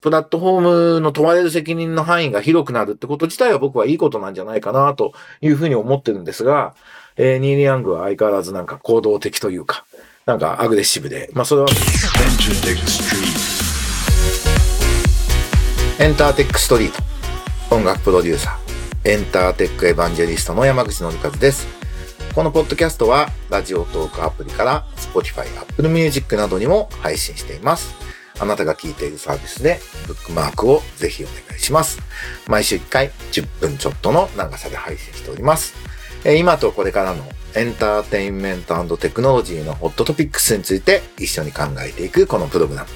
プラットフォームの問われる責任の範囲が広くなるってこと自体は僕はいいことなんじゃないかなというふうに思ってるんですが、えー、ニーリ・ヤングは相変わらずなんか行動的というか、なんかアグレッシブで、まあそれは、エンターテックストリート、音楽プロデューサー、エンターテックエヴァンジェリストの山口のりかずです。このポッドキャストは、ラジオトークアプリから、Spotify、Apple Music などにも配信しています。あなたが聞いているサービスでブックマークをぜひお願いします。毎週1回10分ちょっとの長さで配信しております。え今とこれからのエンターテインメントテクノロジーのホットトピックスについて一緒に考えていくこのプログラム。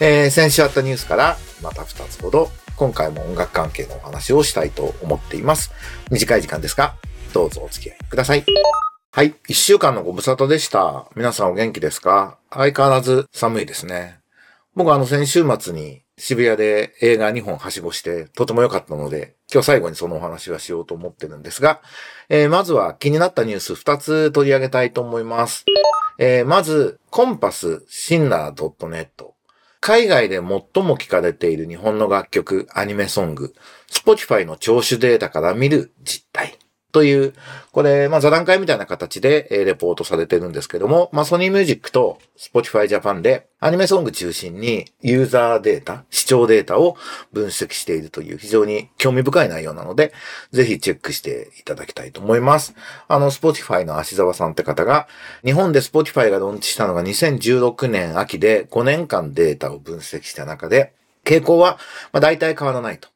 えー、先週あったニュースからまた2つほど今回も音楽関係のお話をしたいと思っています。短い時間ですが、どうぞお付き合いください。はい。一週間のご無沙汰でした。皆さんお元気ですか？相変わらず寒いですね。僕はあの先週末に渋谷で映画2本はしごしてとても良かったので、今日最後にそのお話はしようと思ってるんですが、えー、まずは気になったニュース2つ取り上げたいと思います。えー、まず、コンパスシンナー .net。海外で最も聞かれている日本の楽曲、アニメソング、Spotify の聴取データから見る実態。という、これ、まあ座談会みたいな形で、えレポートされてるんですけども、まあソニーミュージックと Spotify Japan でアニメソング中心にユーザーデータ、視聴データを分析しているという非常に興味深い内容なので、ぜひチェックしていただきたいと思います。あの、Spotify の足沢さんって方が、日本で Spotify がローンチしたのが2016年秋で5年間データを分析した中で、傾向は、まあ、大体変わらないと。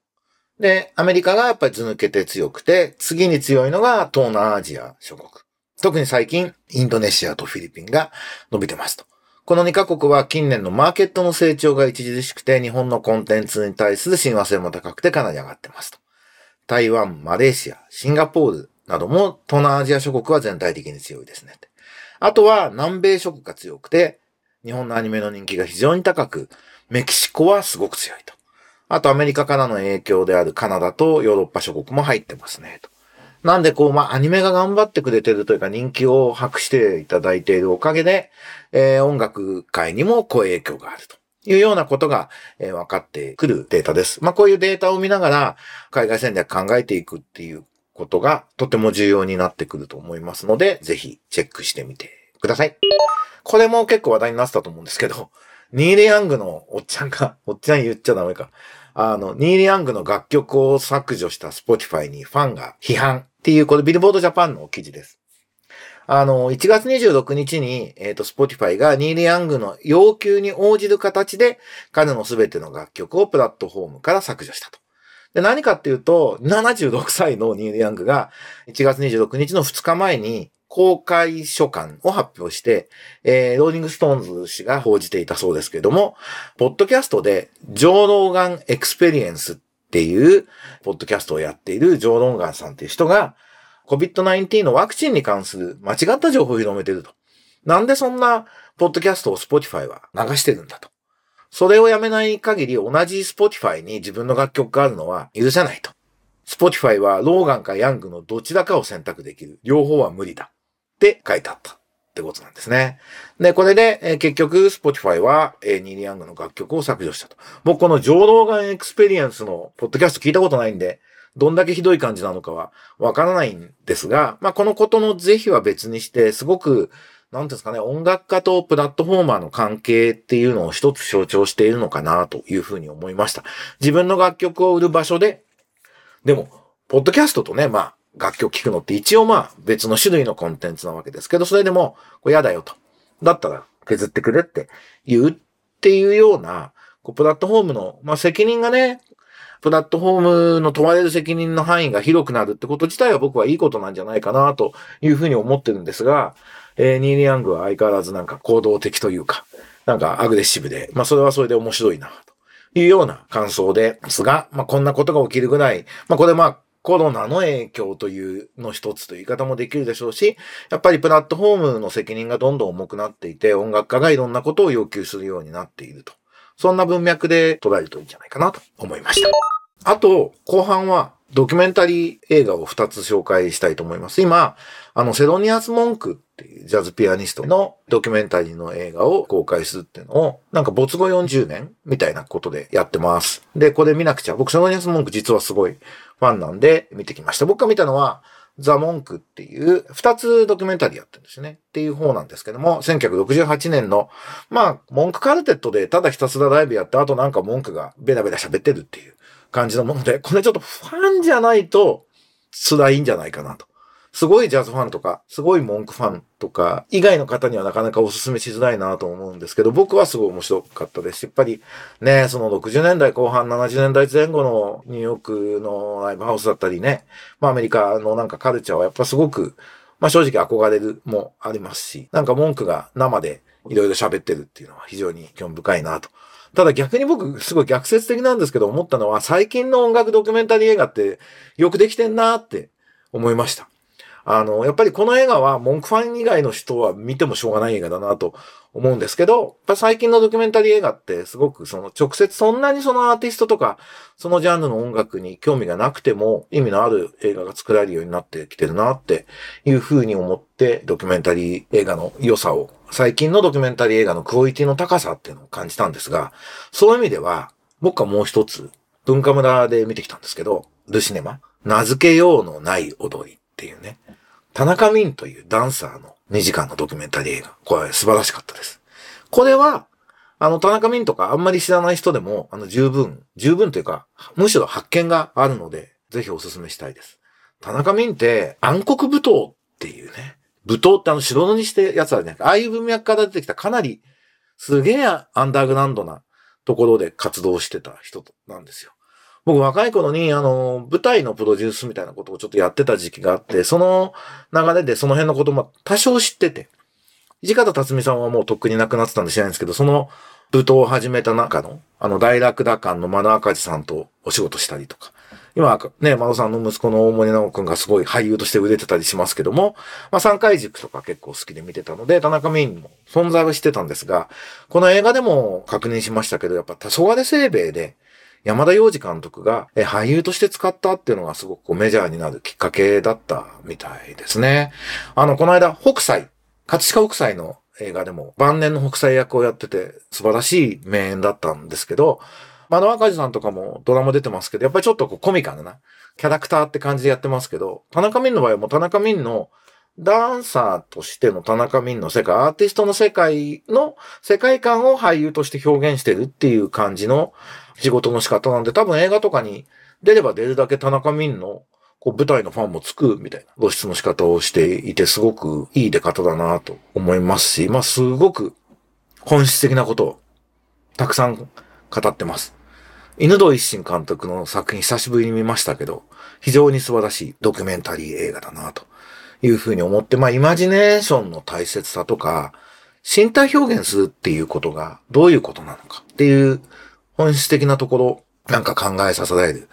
で、アメリカがやっぱり図抜けて強くて、次に強いのが東南アジア諸国。特に最近、インドネシアとフィリピンが伸びてますと。この2カ国は近年のマーケットの成長が著しくて、日本のコンテンツに対する親和性も高くてかなり上がってますと。台湾、マレーシア、シンガポールなども東南アジア諸国は全体的に強いですね。あとは南米諸国が強くて、日本のアニメの人気が非常に高く、メキシコはすごく強いと。あとアメリカからの影響であるカナダとヨーロッパ諸国も入ってますね、と。なんでこう、まあ、アニメが頑張ってくれてるというか人気を博していただいているおかげで、えー、音楽界にもこう影響があると。いうようなことが、えー、分かってくるデータです。まあ、こういうデータを見ながら、海外戦略考えていくっていうことがとても重要になってくると思いますので、ぜひチェックしてみてください。これも結構話題になってたと思うんですけど、ニーレ・ヤングのおっちゃんが、おっちゃん言っちゃダメか。あの、ニーリ・ヤングの楽曲を削除した Spotify にファンが批判っていう、これビルボードジャパンの記事です。あの、1月26日に、えっ、ー、と、Spotify がニール・ヤングの要求に応じる形で、彼のすべての楽曲をプラットフォームから削除したと。で、何かっていうと、76歳のニール・ヤングが、1月26日の2日前に、公開書簡を発表して、えー、ローリングストーンズ誌が報じていたそうですけれども、ポッドキャストで、 Joe Rogan Experience っていう、ポッドキャストをやっているジョー・ローガンさんっていう人が、COVID-19 のワクチンに関する間違った情報を広めてると。なんでそんな、ポッドキャストを Spotify は流してるんだと。それをやめない限り同じ Spotify に自分の楽曲があるのは許せないと。Spotify はローガンかヤングのどちらかを選択できる。両方は無理だ。って書いてあったってことなんですね。で、これで、えー、結局、Spotify は、えー、ニール・ヤングの楽曲を削除したと。僕この Joe Rogan Experience のポッドキャスト聞いたことないんで、どんだけひどい感じなのかはわからないんですが、まあ、このことの是非は別にして、すごく、なんですかね、音楽家とプラットフォーマーの関係っていうのを一つ象徴しているのかなというふうに思いました。自分の楽曲を売る場所で、でも、ポッドキャストとね、まあ、楽曲聴くのって一応まあ別の種類のコンテンツなわけですけど、それでも、これ嫌だよと。だったら削ってくれって言うっていうような、こうプラットフォームの、まあ責任がね、プラットフォームの問われる責任の範囲が広くなるってこと自体は僕はいいことなんじゃないかなというふうに思ってるんですが、えー、ニーリ・ヤングは相変わらずなんか行動的というか、なんかアグレッシブで、まあそれはそれで面白いな、というような感想ですが、まあこんなことが起きるぐらい、まあこれまあコロナの影響というの一つという言い方もできるでしょうし、やっぱりプラットフォームの責任がどんどん重くなっていて、音楽家がいろんなことを要求するようになっていると。そんな文脈で捉えるといいんじゃないかなと思いました。あと、後半はドキュメンタリー映画を2つ紹介したいと思います。今、あの、セロニアス・モンクっていうジャズピアニストのドキュメンタリーの映画を公開するっていうのを、なんか没後40年みたいなことでやってます。で、これ見なくちゃ。僕、セロニアス・モンク実はすごいファンなんで見てきました。僕が見たのは、ザ・モンクっていう二つドキュメンタリーやってるんですね。っていう方なんですけども、1968年の、まあ、モンクカルテットでただひたすらライブやって、あとなんかモンクがベラベラ喋ってるっていう感じのもので、これちょっとファンじゃないと辛いんじゃないかなと。すごいジャズファンとか、すごい文句ファンとか、以外の方にはなかなかお勧めしづらいなと思うんですけど、僕はすごい面白かったです。やっぱりね、その60年代後半、70年代前後のニューヨークのライブハウスだったりね、まあアメリカのなんかカルチャーはやっぱすごく、まあ正直憧れるもありますし、なんか文句が生でいろいろ喋ってるっていうのは非常に興味深いなと。ただ逆に僕、すごい逆説的なんですけど、思ったのは、最近の音楽ドキュメンタリー映画ってよくできてんなって思いました。あの、やっぱりこの映画は文句ファン以外の人は見てもしょうがない映画だなと思うんですけど、やっ最近のドキュメンタリー映画ってすごくその直接そんなにそのアーティストとかそのジャンルの音楽に興味がなくても意味のある映画が作られるようになってきてるなっていうふうに思ってドキュメンタリー映画の良さを最近のドキュメンタリー映画のクオリティの高さっていうのを感じたんですが、そういう意味では僕はもう一つ文化村で見てきたんですけど、ルシネマ名付けようのない踊りっていうね。田中ミンというダンサーの2時間のドキュメンタリー映画。これ素晴らしかったです。これは、あの、田中ミンとかあんまり知らない人でも、あの、十分、十分というか、むしろ発見があるので、ぜひお勧めしたいです。田中ミンって、暗黒舞踏っていうね、舞踏ってあの、白塗りしてやつあるね。ああいう文脈から出てきたかなり、すげえアンダーグラウンドなところで活動してた人なんですよ。僕若い頃に、あの、舞台のプロデュースみたいなことをちょっとやってた時期があって、その流れでその辺のことも多少知ってて、土方辰巳さんはもうとっくに亡くなってたんで知らないんですけど、その舞踏を始めた中の、あの、大楽打館のマナ赤字さんとお仕事したりとか、今、ね、マドさんの息子の大森直くんがすごい俳優として売れてたりしますけども、まあ、三回軸とか結構好きで見てたので、田中メインも存在はしてたんですが、この映画でも確認しましたけど、やっぱ黄昏清兵衛で、山田洋次監督が俳優として使ったっていうのがすごくメジャーになるきっかけだったみたいですね。あの、この間、北斎、葛飾北斎の映画でも晩年の北斎役をやってて素晴らしい名演だったんですけど、窓赤字さんとかもドラマ出てますけど、やっぱりちょっとこうコミカルなキャラクターって感じでやってますけど、田中民の場合はもう田中民のダンサーとしての田中民の世界、アーティストの世界の世界観を俳優として表現してるっていう感じの仕事の仕方なんで、多分映画とかに出れば出るだけ田中民のこう舞台のファンもつくみたいな露出の仕方をしていて、すごくいい出方だなと思いますし、まあすごく本質的なことをたくさん語ってます。犬戸一心監督の作品久しぶりに見ましたけど、非常に素晴らしいドキュメンタリー映画だなというふうに思って、まあイマジネーションの大切さとか、身体表現するっていうことがどういうことなのかっていう本質的なところ、なんか考えさせられる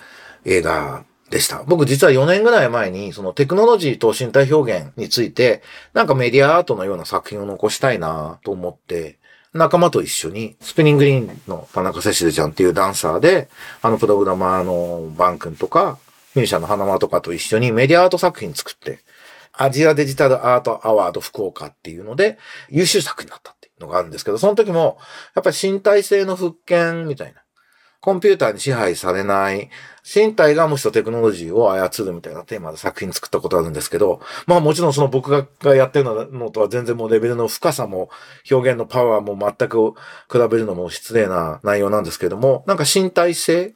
映画でした。僕実は4年ぐらい前に、そのテクノロジーと身体表現について、なんかメディアアートのような作品を残したいなと思って、仲間と一緒に、スピニングリーンの田中セシルちゃんっていうダンサーで、あのプログラマーのバン君とか、ミュージシャンの花間とかと一緒にメディアアート作品作って、アジアデジタルアートアワード福岡っていうので、優秀作になったっていうのがあるんですけど、その時も、やっぱり身体性の復権みたいな。コンピューターに支配されない、身体がむしろテクノロジーを操るみたいなテーマで作品作ったことあるんですけど、まあもちろんその僕がやってるのとは全然もうレベルの深さも表現のパワーも全く比べるのも失礼な内容なんですけども、なんか身体性、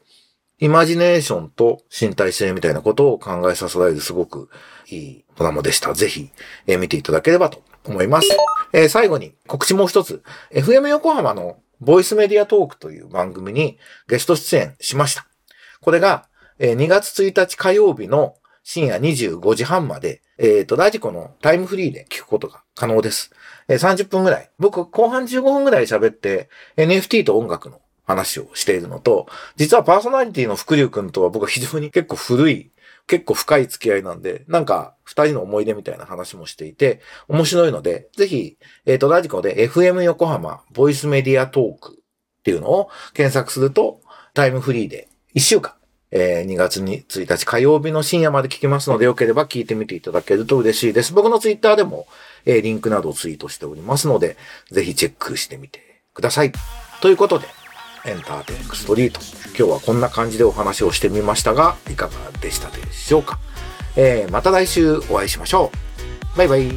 イマジネーションと身体性みたいなことを考えさせられるすごくいいドラマでした。ぜひ、え、見ていただければと思います。えー、最後に告知もう一つ。FM 横浜のボイスメディアトークという番組にゲスト出演しました。これが、2月1日火曜日の深夜25時半まで、えっ、ー、と、ラジコのタイムフリーで聞くことが可能です。えー、30分ぐらい。僕、後半15分ぐらい喋って、NFT と音楽の話をしているのと、実はパーソナリティの福流くんとは僕は非常に結構古い結構深い付き合いなんで、なんか、二人の思い出みたいな話もしていて、面白いので、ぜひ、えっ、ー、と、ラジコで FM 横浜ボイスメディアトークっていうのを検索すると、タイムフリーで1週間えー、2月に1日火曜日の深夜まで聞きますので、よければ聞いてみていただけると嬉しいです。僕のツイッターでも、えー、リンクなどをツイートしておりますので、ぜひチェックしてみてください。ということで、エンターテイクストリート。今日はこんな感じでお話をしてみましたが、いかがでしたでしょうか？えー、また来週お会いしましょう。バイバイ。